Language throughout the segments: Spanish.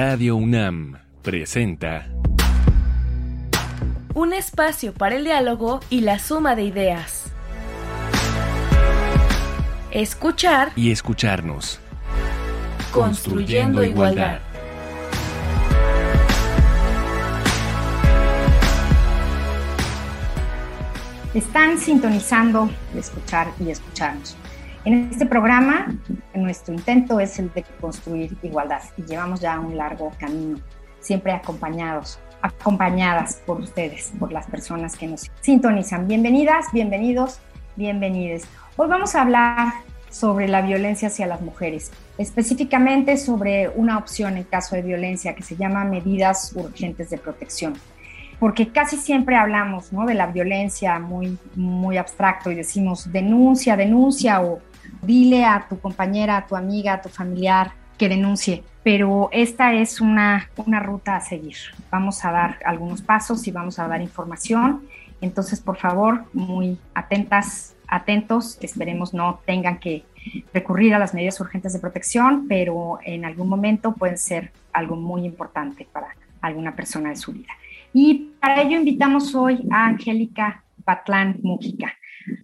Radio UNAM presenta Un espacio para el diálogo y la suma de ideas. Escuchar y escucharnos. Construyendo igualdad. Están sintonizando escuchar y escucharnos. En este programa, nuestro intento es el de construir igualdad y llevamos ya un largo camino, siempre acompañados, acompañadas por ustedes, por las personas que nos sintonizan. Bienvenidas, bienvenidos, bienvenides. Hoy vamos a hablar sobre la violencia hacia las mujeres, específicamente sobre una opción en caso de violencia que se llama medidas urgentes de protección porque casi siempre hablamos ¿no? de la violencia muy, muy abstracto y decimos denuncia, denuncia o dile a tu compañera, a tu amiga, a tu familiar que denuncie. Pero esta es una, una ruta a seguir. Vamos a dar algunos pasos y vamos a dar información. Entonces, por favor, muy atentas, atentos. Esperemos no tengan que recurrir a las medidas urgentes de protección, pero en algún momento pueden ser algo muy importante para alguna persona de su vida. Y para ello invitamos hoy a Angélica Patlán Mujica.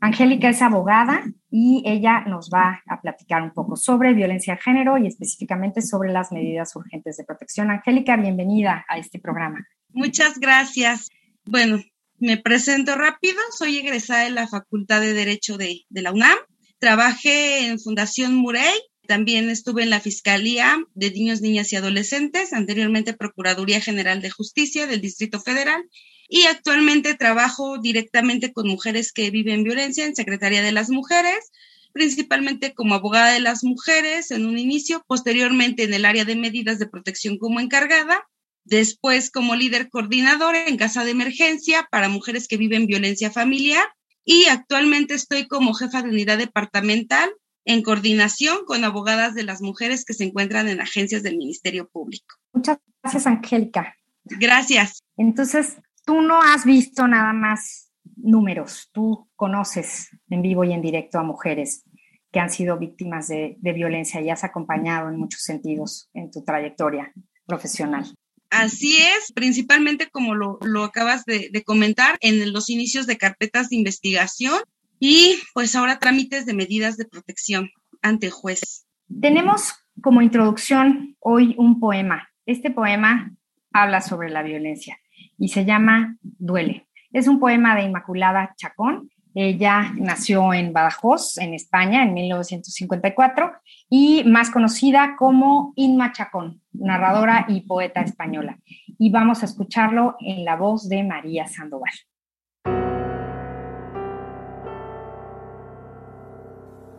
Angélica es abogada y ella nos va a platicar un poco sobre violencia de género y específicamente sobre las medidas urgentes de protección. Angélica, bienvenida a este programa. Muchas gracias. Bueno, me presento rápido. Soy egresada de la Facultad de Derecho de, la UNAM. Trabajé en Fundación Murey también estuve en la Fiscalía de Niños, Niñas y Adolescentes, anteriormente Procuraduría General de Justicia del Distrito Federal, y actualmente trabajo directamente con mujeres que viven violencia en Secretaría de las Mujeres, principalmente como abogada de las mujeres en un inicio, posteriormente en el área de medidas de protección como encargada, después como líder coordinador en casa de emergencia para mujeres que viven violencia familiar y actualmente estoy como jefa de unidad departamental en coordinación con abogadas de las mujeres que se encuentran en agencias del Ministerio Público. Muchas gracias, Angélica. Gracias. Entonces, tú no has visto nada más números, tú conoces en vivo y en directo a mujeres que han sido víctimas de, violencia y has acompañado en muchos sentidos en tu trayectoria profesional. Así es, principalmente como lo, acabas de, de, comentar, en los inicios de carpetas de investigación y pues ahora trámites de medidas de protección ante juez. Tenemos como introducción hoy un poema. Este poema habla sobre la violencia y se llama Duele. Es un poema de Inmaculada Chacón. Ella nació en Badajoz, en España, en 1954 y más conocida como Inma Chacón, narradora y poeta española. Y vamos a escucharlo en la voz de María Sandoval.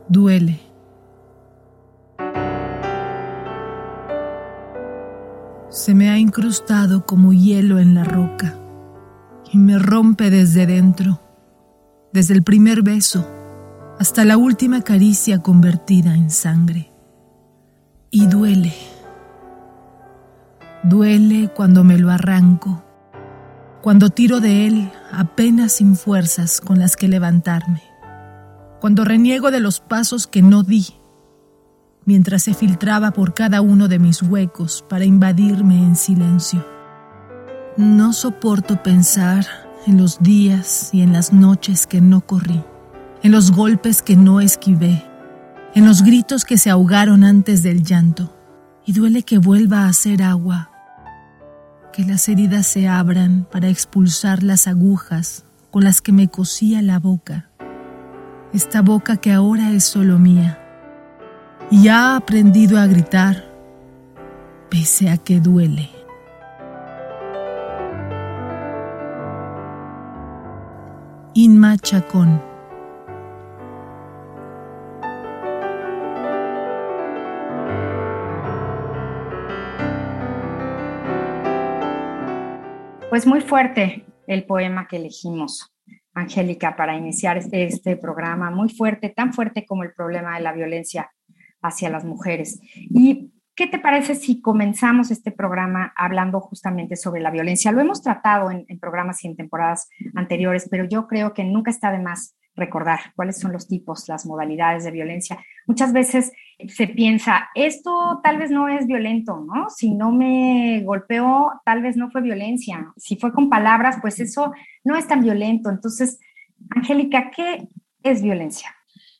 duele. Se me ha incrustado como hielo en la roca y me rompe desde dentro, desde el primer beso hasta la última caricia convertida en sangre. Y duele. Duele cuando me lo arranco, cuando tiro de él apenas sin fuerzas con las que levantarme cuando reniego de los pasos que no di, mientras se filtraba por cada uno de mis huecos para invadirme en silencio. No soporto pensar en los días y en las noches que no corrí, en los golpes que no esquivé, en los gritos que se ahogaron antes del llanto, y duele que vuelva a ser agua, que las heridas se abran para expulsar las agujas con las que me cosía la boca. Esta boca que ahora es solo mía, y ha aprendido a gritar, pese a que duele. Inma Chacón Pues muy fuerte el poema que elegimos. Angélica, para iniciar este, este, programa muy fuerte, tan fuerte como el problema de la violencia hacia las mujeres. ¿Y qué te parece si comenzamos este programa hablando justamente sobre la violencia? Lo hemos tratado en, programas y en temporadas anteriores, pero yo creo que nunca está de más recordar cuáles son los tipos, las modalidades de violencia. Muchas veces se piensa, esto tal vez no es violento, ¿no? Si no me golpeó, tal vez no fue violencia. Si fue con palabras, pues eso no es tan violento. Entonces, Angélica, ¿qué es violencia?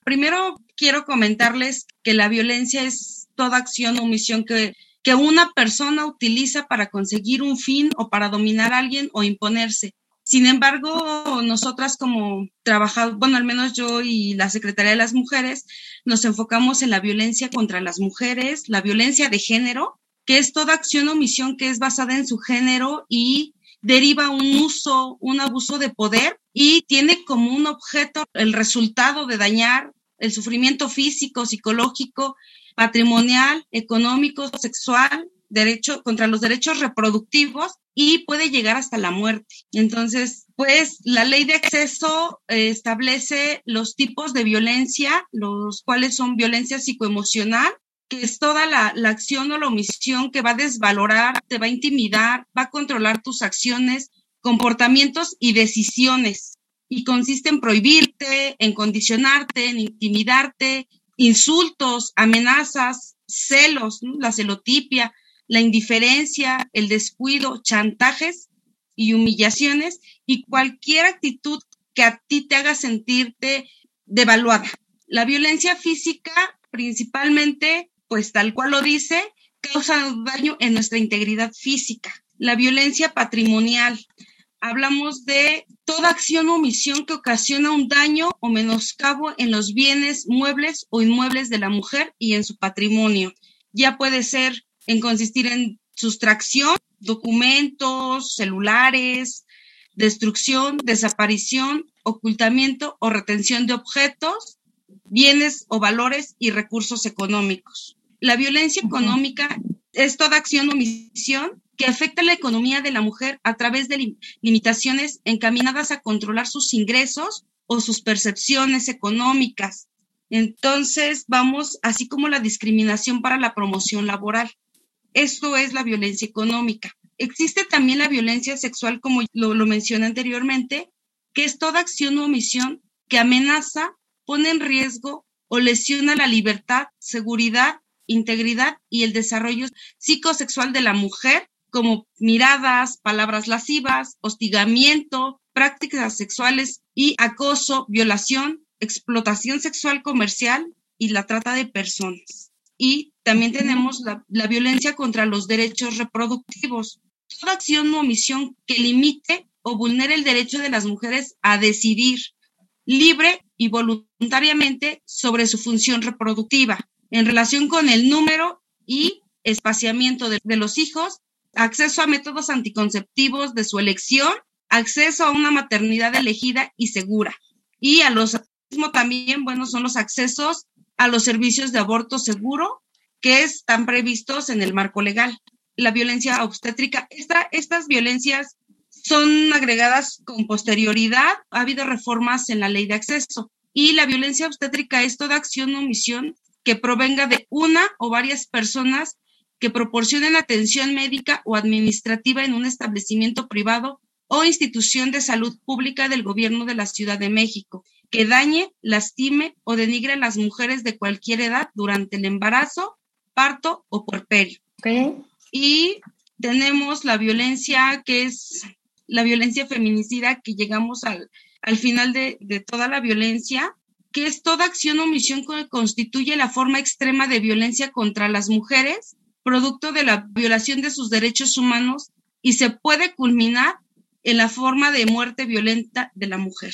Primero, quiero comentarles que la violencia es toda acción o omisión que, que una persona utiliza para conseguir un fin o para dominar a alguien o imponerse. Sin embargo, nosotras como trabajadores, bueno, al menos yo y la Secretaría de las Mujeres, nos enfocamos en la violencia contra las mujeres, la violencia de género, que es toda acción o omisión que es basada en su género y deriva un uso, un abuso de poder y tiene como un objeto el resultado de dañar el sufrimiento físico, psicológico, patrimonial, económico, sexual, derecho contra los derechos reproductivos y puede llegar hasta la muerte. Entonces, pues la ley de acceso eh, establece los tipos de violencia, los cuales son violencia psicoemocional, que es toda la, acción o la omisión que va a desvalorar, te va a intimidar, va a controlar tus acciones, comportamientos y decisiones. Y consiste en prohibirte, en condicionarte, en intimidarte, insultos, amenazas, celos, la celotipia, la indiferencia, el descuido, chantajes y humillaciones y cualquier actitud que a ti te haga sentirte devaluada. La violencia física principalmente, pues tal cual lo dice, causa daño en nuestra integridad física. La violencia patrimonial. Hablamos de toda acción o omisión que ocasiona un daño o menoscabo en los bienes muebles o inmuebles de la mujer y en su patrimonio. Ya puede ser en consistir en sustracción, documentos, celulares, destrucción, desaparición, ocultamiento o retención de objetos, bienes o valores y recursos económicos. La violencia económica es toda acción o misión que afecta la economía de la mujer a través de limitaciones encaminadas a controlar sus ingresos o sus percepciones económicas. Entonces, vamos, así como la discriminación para la promoción laboral. Esto es la violencia económica. Existe también la violencia sexual, como lo, lo mencioné anteriormente, que es toda acción o omisión que amenaza, pone en riesgo o lesiona la libertad, seguridad, integridad y el desarrollo psicosexual de la mujer, como miradas, palabras lascivas, hostigamiento, prácticas sexuales y acoso, violación, explotación sexual comercial y la trata de personas. Y también tenemos la, la, violencia contra los derechos reproductivos. Toda acción o omisión que limite o vulnere el derecho de las mujeres a decidir libre y voluntariamente sobre su función reproductiva en relación con el número y espaciamiento de, los hijos, acceso a métodos anticonceptivos de su elección, acceso a una maternidad elegida y segura. Y a los mismo también, bueno, son los accesos a los servicios de aborto seguro que están previstos en el marco legal. La violencia obstétrica, esta, estas violencias son agregadas con posterioridad. Ha habido reformas en la ley de acceso. Y la violencia obstétrica es toda acción o omisión que provenga de una o varias personas que proporcionen atención médica o administrativa en un establecimiento privado o institución de salud pública del gobierno de la Ciudad de México, que dañe, lastime o denigre a las mujeres de cualquier edad durante el embarazo, parto o puerperio. Okay. Y tenemos la violencia que es la violencia feminicida, que llegamos al, al final de, de toda la violencia, que es toda acción o omisión que constituye la forma extrema de violencia contra las mujeres, producto de la violación de sus derechos humanos y se puede culminar en la forma de muerte violenta de la mujer.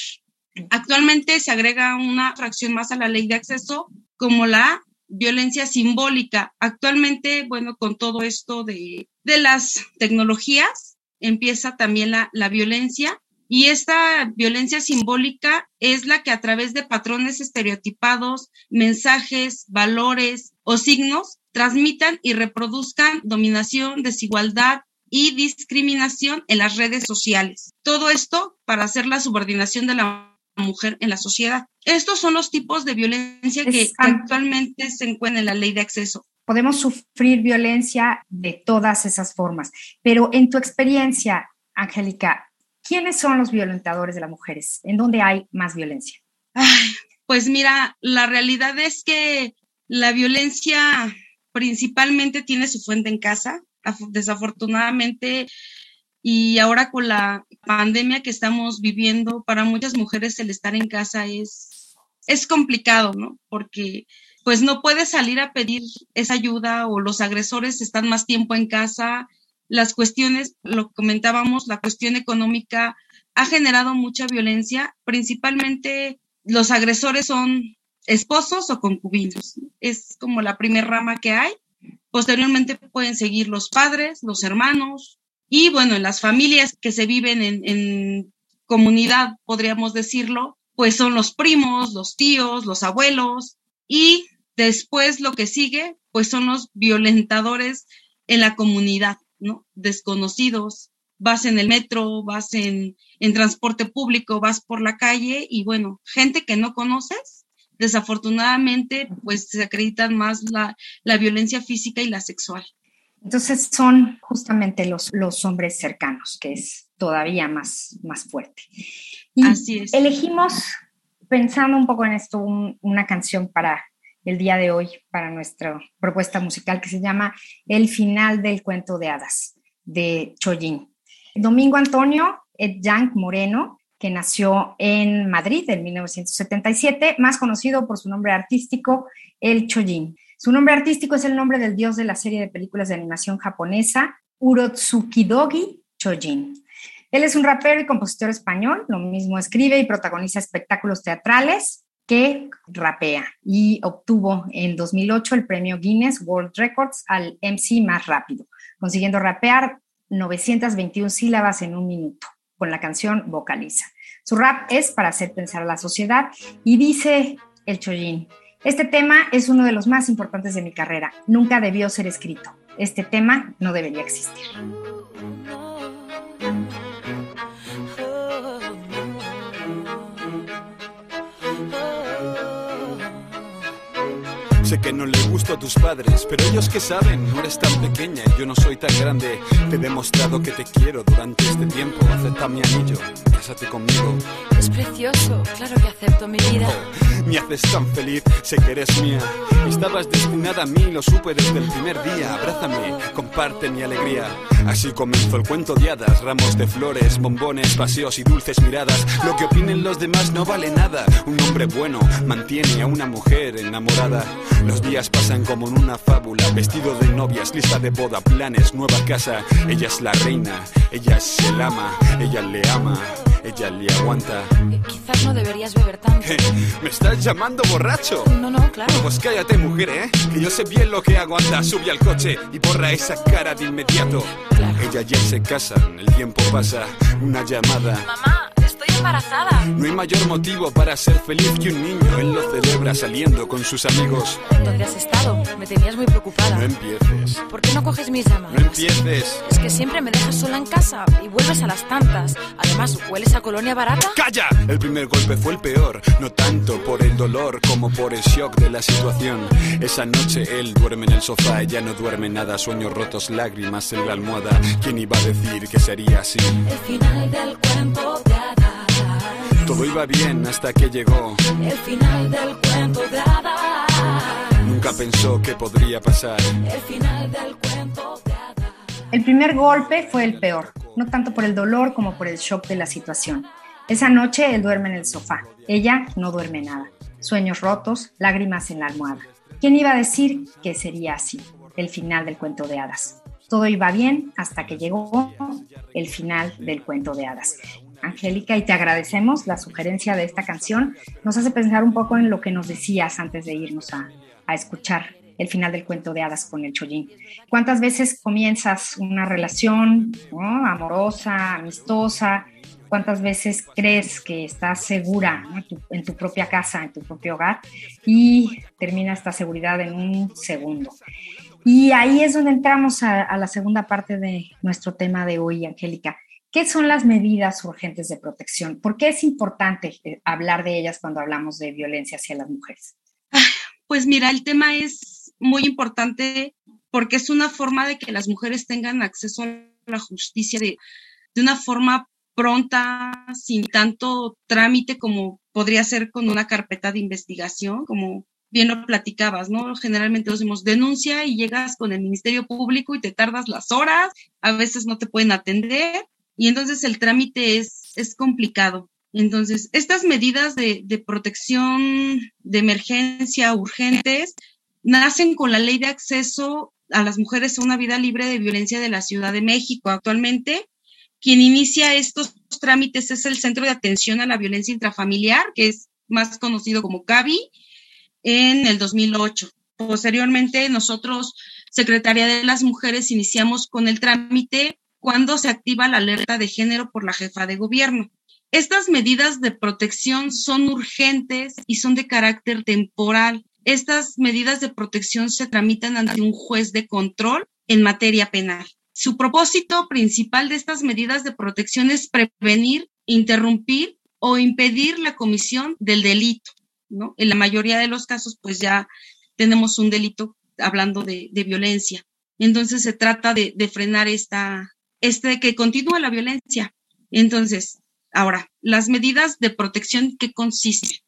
Actualmente se agrega una fracción más a la ley de acceso como la violencia simbólica. Actualmente, bueno, con todo esto de, de las tecnologías, empieza también la, la violencia y esta violencia simbólica es la que a través de patrones estereotipados, mensajes, valores o signos transmitan y reproduzcan dominación, desigualdad y discriminación en las redes sociales. Todo esto para hacer la subordinación de la mujer en la sociedad. Estos son los tipos de violencia que actualmente se encuentran en la ley de acceso. Podemos sufrir violencia de todas esas formas, pero en tu experiencia, Angélica, ¿quiénes son los violentadores de las mujeres? ¿En dónde hay más violencia? Ay, pues mira, la realidad es que La violencia principalmente tiene su fuente en casa. Desafortunadamente, y ahora con la pandemia que estamos viviendo, para muchas mujeres el estar en casa es, es complicado, ¿no? Porque pues no puedes salir a pedir esa ayuda o los agresores están más tiempo en casa. Las cuestiones, lo comentábamos, la cuestión económica ha generado mucha violencia, principalmente los agresores son esposos o concubinos. Es como la primera rama que hay. Posteriormente pueden seguir los padres, los hermanos, y bueno, en las familias que se viven en, comunidad, podríamos decirlo, pues son los primos, los tíos, los abuelos y después lo que sigue, pues son los violentadores en la comunidad, ¿no? Desconocidos. Vas en el metro, vas en, en transporte público, vas por la calle y bueno, gente que no conoces, desafortunadamente, pues se acreditan más la, la violencia física y la sexual. Entonces son justamente los, los hombres cercanos, que es todavía más, más fuerte. Y Así es. Elegimos, pensando un poco en esto, una canción para el día de hoy, para nuestra propuesta musical que se llama El final del cuento de hadas, de Chollín. Domingo Antonio Yang Moreno, que nació en Madrid en 1977, más conocido por su nombre artístico, El Chollín. Su nombre artístico es el nombre del dios de la serie de películas de animación japonesa, Urotsukidogi Chojin. Él es un rapero y compositor español, lo mismo escribe y protagoniza espectáculos teatrales que rapea y obtuvo en 2008 el premio Guinness World Records al MC más rápido, consiguiendo rapear 921 sílabas en un minuto con la canción Vocaliza. Su rap es para hacer pensar a la sociedad y dice el Chojin, este tema es uno de los más importantes de mi carrera. Nunca debió ser escrito. Este tema no debería existir. Thank you. Sé que no le gusto a tus padres, pero ellos que saben, no eres tan pequeña y yo no soy tan grande. Te he demostrado que te quiero durante este tiempo. Acepta mi anillo, cásate conmigo. Es precioso, claro que acepto mi vida. Oh, me haces tan feliz, sé que eres mía. Estabas destinada a mí, lo supe desde el primer día. Abrázame, comparte mi alegría. Así comenzó el cuento de hadas, ramos de flores, bombones, paseos y dulces miradas. Lo que opinen los demás no vale nada. Un hombre bueno mantiene a una mujer enamorada. Los días pasan como en una fábula, vestido de novias, lista de boda, planes, nueva casa. Ella es la reina, ella es el ama, ella le ama, ella le aguanta. Eh, quizás no deberías beber tanto. ¿Me estás llamando borracho? No, no, claro. Pues cállate, mujer, ¿eh? Que yo sé bien lo que hago. Anda, sube al coche y borra esa cara de inmediato. Claro. Ella ya se casa, el tiempo pasa, una llamada. Mamá, embarazada. No hay mayor motivo para ser feliz que un niño. Él lo celebra saliendo con sus amigos. ¿Dónde has estado? Me tenías muy preocupada. No empieces. ¿Por qué no coges mis llamadas? No empieces. Es que siempre me dejas sola en casa y vuelves a las tantas. Además, ¿hueles a colonia barata? ¡Calla! El primer golpe fue el peor, no tanto por el dolor como por el shock de la situación. Esa noche él duerme en el sofá, ella no duerme nada, sueños rotos, lágrimas en la almohada. ¿Quién iba a decir que sería así? El final del cuento de hadas. Todo iba bien hasta que llegó. El final del cuento de hadas. Nunca pensó que podría pasar. El final del cuento de hadas. El primer golpe fue el peor, no tanto por el dolor como por el shock de la situación. Esa noche él duerme en el sofá, ella no duerme nada. Sueños rotos, lágrimas en la almohada. ¿Quién iba a decir que sería así? El final del cuento de hadas. Todo iba bien hasta que llegó el final del cuento de hadas. Angélica, y te agradecemos la sugerencia de esta canción. Nos hace pensar un poco en lo que nos decías antes de irnos a, a escuchar el final del cuento de hadas con el Chollín. ¿Cuántas veces comienzas una relación amorosa, amistosa? ¿Cuántas veces crees que estás segura ¿no? en, tu, en tu propia casa, en tu propio hogar? Y termina esta seguridad en un segundo. Y ahí es donde entramos a, a la segunda parte de nuestro tema de hoy, Angélica. ¿Qué son las medidas urgentes de protección? ¿Por qué es importante eh, hablar de ellas cuando hablamos de violencia hacia las mujeres? Pues mira, el tema es muy importante porque es una forma de que las mujeres tengan acceso a la justicia de, de una forma pronta, sin tanto trámite como podría ser con una carpeta de investigación, como bien lo platicabas, ¿no? Generalmente decimos denuncia y llegas con el Ministerio Público y te tardas las horas, a veces no te pueden atender y entonces el trámite es, es complicado. Entonces, estas medidas de, de protección de emergencia urgentes nacen con la ley de acceso a las mujeres a una vida libre de violencia de la Ciudad de México. Actualmente, quien inicia estos trámites es el Centro de Atención a la Violencia Intrafamiliar, que es más conocido como CAVI, en el 2008. Posteriormente, nosotros, Secretaría de las Mujeres, iniciamos con el trámite cuando se activa la alerta de género por la jefa de gobierno. Estas medidas de protección son urgentes y son de carácter temporal. Estas medidas de protección se tramitan ante un juez de control en materia penal. Su propósito principal de estas medidas de protección es prevenir, interrumpir o impedir la comisión del delito. ¿no? En la mayoría de los casos, pues ya tenemos un delito hablando de, de violencia. Entonces se trata de, de frenar esta, este, que continúa la violencia. Entonces, ahora, las medidas de protección, ¿qué consisten?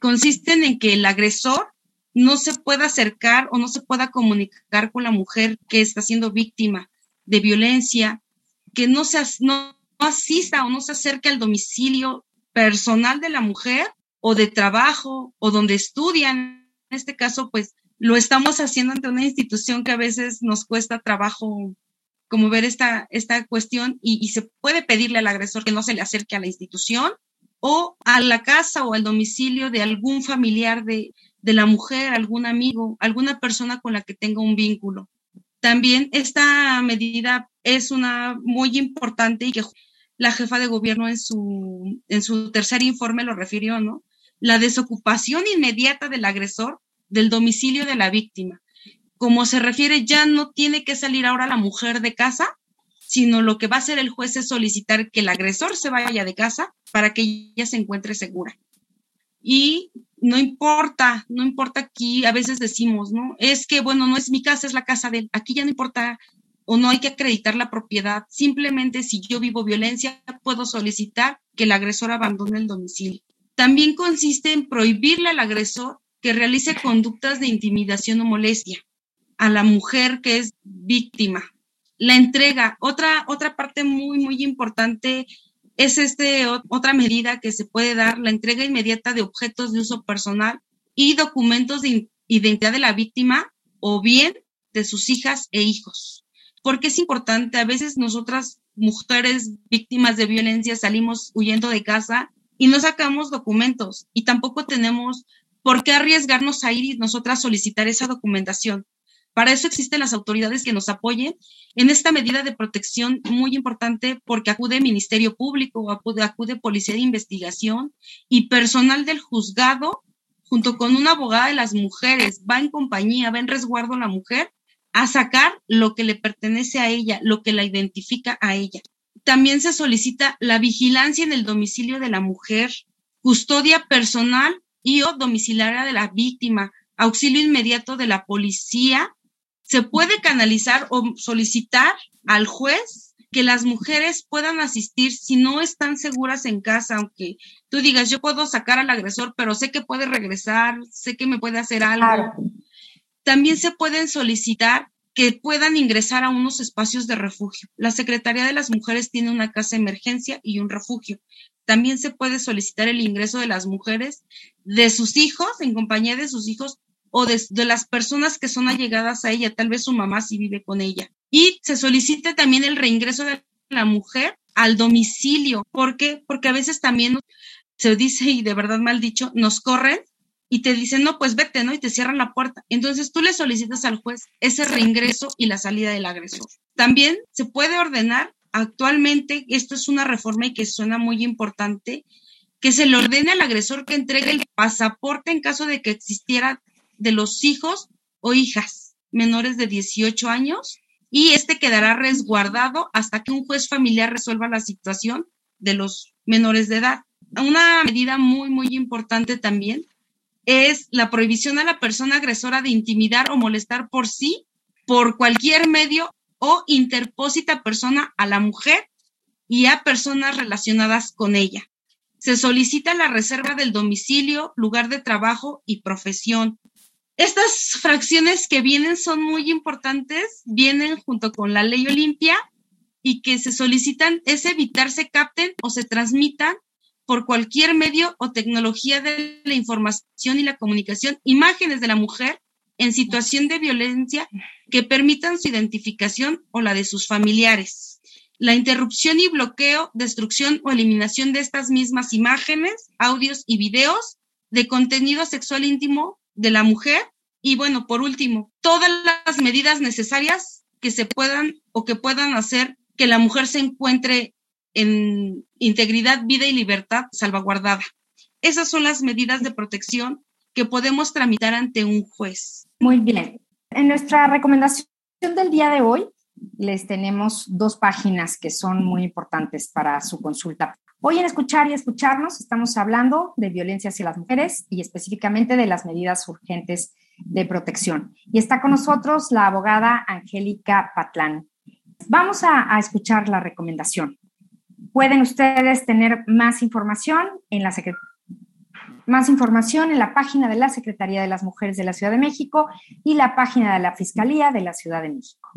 Consisten en que el agresor no se pueda acercar o no se pueda comunicar con la mujer que está siendo víctima de violencia, que no, se, no, asista o no se acerque al domicilio personal de la mujer o de trabajo o donde estudian. En este caso, pues lo estamos haciendo ante una institución que a veces nos cuesta trabajo como ver esta, esta cuestión y, se puede pedirle al agresor que no se le acerque a la institución o a la casa o al domicilio de algún familiar de, de la mujer, algún amigo, alguna persona con la que tenga un vínculo. También esta medida es una muy importante y que la jefa de gobierno en su, en su tercer informe lo refirió, ¿no? La desocupación inmediata del agresor del domicilio de la víctima. Como se refiere, ya no tiene que salir ahora la mujer de casa, sino lo que va a hacer el juez es solicitar que el agresor se vaya de casa para que ella se encuentre segura. Y no importa, no importa aquí, a veces decimos, ¿no? Es que, bueno, no es mi casa, es la casa de él. Aquí ya no importa o no hay que acreditar la propiedad. Simplemente si yo vivo violencia, puedo solicitar que el agresor abandone el domicilio. También consiste en prohibirle al agresor que realice conductas de intimidación o molestia a la mujer que es víctima. La entrega, otra, otra parte muy, muy importante es este, otra medida que se puede dar, la entrega inmediata de objetos de uso personal y documentos de identidad de la víctima o bien de sus hijas e hijos. Porque es importante, a veces nosotras, mujeres víctimas de violencia, salimos huyendo de casa y no sacamos documentos y tampoco tenemos por qué arriesgarnos a ir y nosotras solicitar esa documentación. Para eso existen las autoridades que nos apoyen en esta medida de protección muy importante porque acude Ministerio Público, acude, Policía de Investigación y personal del juzgado junto con una abogada de las mujeres, va en compañía, va en resguardo la mujer a sacar lo que le pertenece a ella, lo que la identifica a ella. También se solicita la vigilancia en el domicilio de la mujer, custodia personal y domiciliaria de la víctima, auxilio inmediato de la policía se puede canalizar o solicitar al juez que las mujeres puedan asistir si no están seguras en casa, aunque tú digas, yo puedo sacar al agresor, pero sé que puede regresar, sé que me puede hacer algo. También se pueden solicitar que puedan ingresar a unos espacios de refugio. La Secretaría de las Mujeres tiene una casa de emergencia y un refugio. También se puede solicitar el ingreso de las mujeres, de sus hijos, en compañía de sus hijos, o de, las personas que son allegadas a ella, tal vez su mamá si vive con ella. Y se solicita también el reingreso de la mujer al domicilio. ¿Por qué? Porque a veces también se dice, y de verdad mal dicho, nos corren y te dicen, no, pues vete, ¿no? Y te cierran la puerta. Entonces tú le solicitas al juez ese reingreso y la salida del agresor. También se puede ordenar actualmente, esto es una reforma y que suena muy importante, que se le ordene al agresor que entregue el pasaporte en caso de que existiera de los hijos o hijas menores de 18 años y este quedará resguardado hasta que un juez familiar resuelva la situación de los menores de edad. Una medida muy, muy importante también es la prohibición a la persona agresora de intimidar o molestar por sí, por cualquier medio o interpósita persona a la mujer y a personas relacionadas con ella. Se solicita la reserva del domicilio, lugar de trabajo y profesión. Estas fracciones que vienen son muy importantes, vienen junto con la ley Olimpia y que se solicitan es evitar se capten o se transmitan por cualquier medio o tecnología de la información y la comunicación imágenes de la mujer en situación de violencia que permitan su identificación o la de sus familiares. La interrupción y bloqueo, destrucción o eliminación de estas mismas imágenes, audios y videos de contenido sexual íntimo de la mujer. Y bueno, por último, todas las medidas necesarias que se puedan o que puedan hacer que la mujer se encuentre en integridad, vida y libertad salvaguardada. Esas son las medidas de protección que podemos tramitar ante un juez. Muy bien. En nuestra recomendación del día de hoy les tenemos dos páginas que son muy importantes para su consulta. Hoy en Escuchar y Escucharnos estamos hablando de violencia hacia las mujeres y específicamente de las medidas urgentes de protección. Y está con nosotros la abogada Angélica Patlán. Vamos a, escuchar la recomendación. Pueden ustedes tener más información en la Secretaría más información en la página de la Secretaría de las Mujeres de la Ciudad de México y la página de la Fiscalía de la Ciudad de México.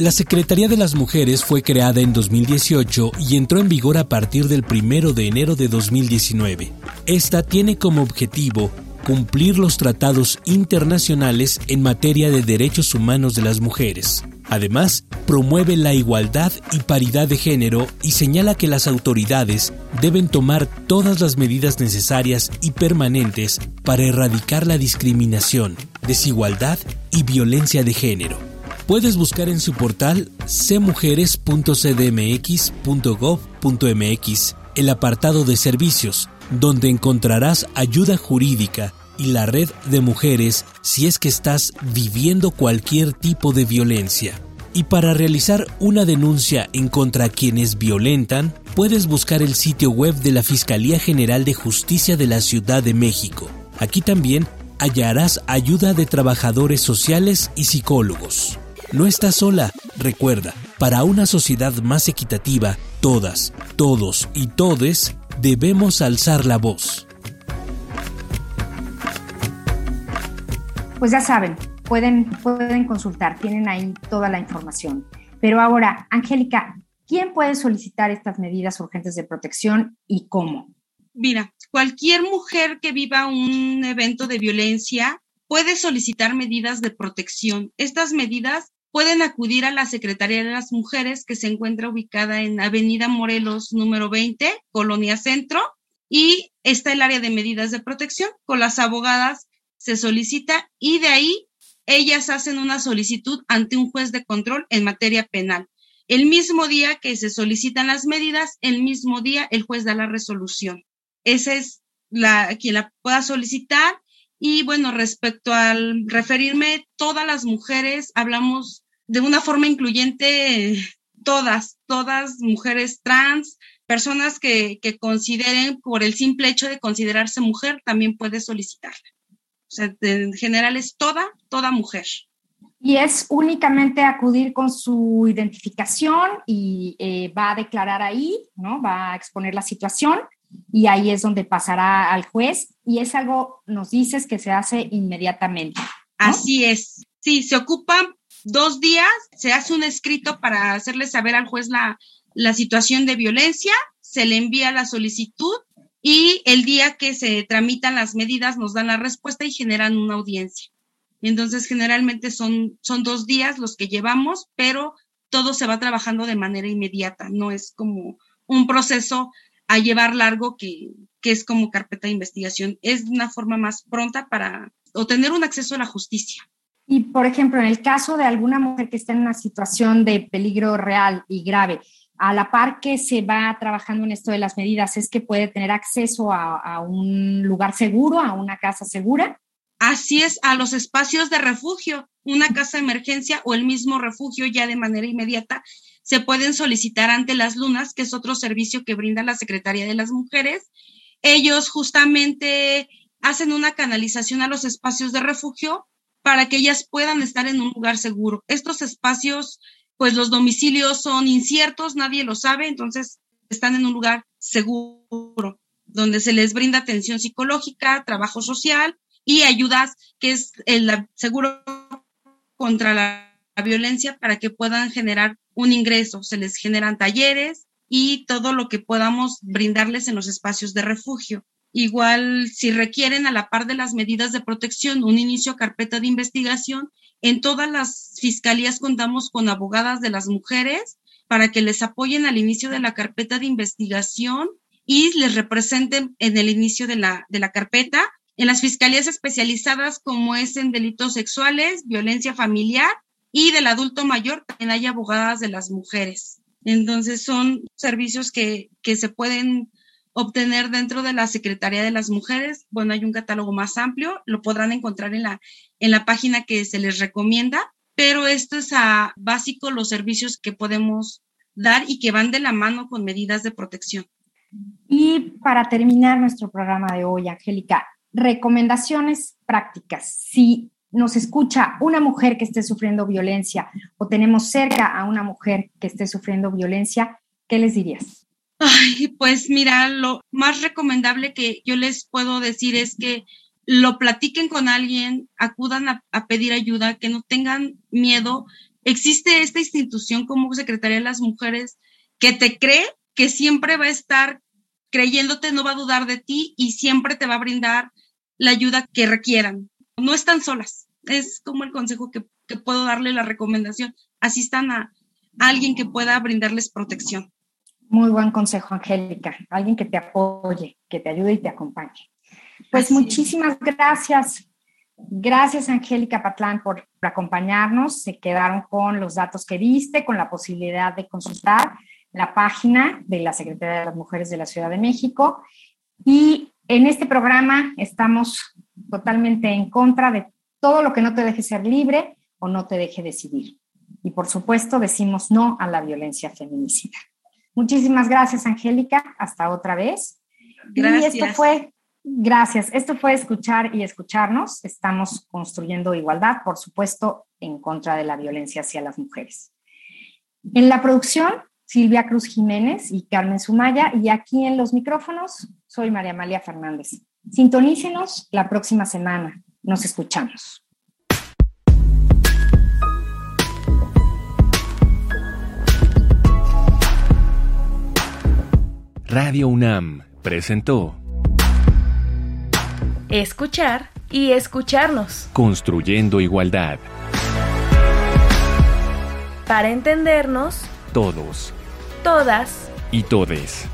La Secretaría de las Mujeres fue creada en 2018 y entró en vigor a partir del 1 de enero de 2019. Esta tiene como objetivo cumplir los tratados internacionales en materia de derechos humanos de las mujeres. Además, promueve la igualdad y paridad de género y señala que las autoridades deben tomar todas las medidas necesarias y permanentes para erradicar la discriminación, desigualdad y violencia de género. Puedes buscar en su portal cmujeres.cdmx.gov.mx el apartado de servicios donde encontrarás ayuda jurídica y la red de mujeres si es que estás viviendo cualquier tipo de violencia. Y para realizar una denuncia en contra quienes violentan, puedes buscar el sitio web de la Fiscalía General de Justicia de la Ciudad de México. Aquí también hallarás ayuda de trabajadores sociales y psicólogos. No estás sola, recuerda, para una sociedad más equitativa, todas, todos y todes debemos alzar la voz. Pues ya saben, pueden, pueden consultar, tienen ahí toda la información. Pero ahora, Angélica, ¿quién puede solicitar estas medidas urgentes de protección y cómo? Mira, cualquier mujer que viva un evento de violencia puede solicitar medidas de protección. Estas medidas pueden acudir a la Secretaría de las Mujeres que se encuentra ubicada en Avenida Morelos número 20, Colonia Centro, y está el área de medidas de protección. Con las abogadas se solicita y de ahí ellas hacen una solicitud ante un juez de control en materia penal. El mismo día que se solicitan las medidas, el mismo día el juez da la resolución. Esa es la quien la pueda solicitar y bueno, respecto al referirme, todas las mujeres, hablamos de una forma incluyente, todas, todas mujeres trans, personas que, que consideren, por el simple hecho de considerarse mujer, también puede solicitarla. O sea, en general es toda, toda mujer. Y es únicamente acudir con su identificación y eh, va a declarar ahí, ¿no? Va a exponer la situación y ahí es donde pasará al juez y es algo, nos dices, que se hace inmediatamente. Así es. Sí, se ocupan dos días, se hace un escrito para hacerle saber al juez la, la situación de violencia, se le envía la solicitud y el día que se tramitan las medidas nos dan la respuesta y generan una audiencia. Entonces, generalmente son, son dos días los que llevamos, pero todo se va trabajando de manera inmediata, no es como un proceso a llevar largo que, es como carpeta de investigación. Es una forma más pronta para obtener un acceso a la justicia. Y, por ejemplo, en el caso de alguna mujer que está en una situación de peligro real y grave, a la par que se va trabajando en esto de las medidas, es que puede tener acceso a, a un lugar seguro, a una casa segura. Así es, a los espacios de refugio, una casa de emergencia o el mismo refugio ya de manera inmediata se pueden solicitar ante las lunas, que es otro servicio que brinda la Secretaría de las Mujeres. Ellos justamente hacen una canalización a los espacios de refugio para que ellas puedan estar en un lugar seguro. Estos espacios, pues los domicilios son inciertos, nadie lo sabe, entonces están en un lugar seguro. donde se les brinda atención psicológica, trabajo social y ayudas, que es el seguro contra la, violencia para que puedan generar un ingreso. Se les generan talleres y todo lo que podamos brindarles en los espacios de refugio. Igual, si requieren a la par de las medidas de protección un inicio a carpeta de investigación, en todas las fiscalías contamos con abogadas de las mujeres para que les apoyen al inicio de la carpeta de investigación y les representen en el inicio de la, de la carpeta en las fiscalías especializadas como es en delitos sexuales, violencia familiar y del adulto mayor, también hay abogadas de las mujeres. Entonces son servicios que, que se pueden obtener dentro de la Secretaría de las Mujeres. Bueno, hay un catálogo más amplio, lo podrán encontrar en la, en la página que se les recomienda, pero esto es básico los servicios que podemos dar y que van de la mano con medidas de protección. Y para terminar nuestro programa de hoy, Angélica, recomendaciones prácticas. Si nos escucha una mujer que esté sufriendo violencia o tenemos cerca a una mujer que esté sufriendo violencia, ¿qué les dirías? Ay, pues mira, lo más recomendable que yo les puedo decir es que lo platiquen con alguien, acudan a, a pedir ayuda, que no tengan miedo. Existe esta institución como Secretaría de las Mujeres que te cree que siempre va a estar creyéndote, no va a dudar de ti y siempre te va a brindar la ayuda que requieran. No están solas. Es como el consejo que, puedo darle, la recomendación. Asistan a, alguien que pueda brindarles protección. Muy buen consejo, Angélica. Alguien que te apoye, que te ayude y te acompañe. Pues muchísimas gracias. Gracias, Angélica Patlán, por acompañarnos. Se quedaron con los datos que diste, con la posibilidad de consultar la página de la Secretaría de las Mujeres de la Ciudad de México. Y en este programa estamos totalmente en contra de todo lo que no te deje ser libre o no te deje decidir. Y por supuesto decimos no a la violencia feminicida. Muchísimas gracias, Angélica. Hasta otra vez. Gracias. Y esto fue, gracias. Esto fue escuchar y escucharnos. Estamos construyendo igualdad, por supuesto, en contra de la violencia hacia las mujeres. En la producción, Silvia Cruz Jiménez y Carmen Sumaya, y aquí en los micrófonos soy María Amalia Fernández. Sintonícenos la próxima semana. Nos escuchamos. Radio UNAM presentó Escuchar y escucharnos. Construyendo igualdad. Para entendernos todos todas y todes.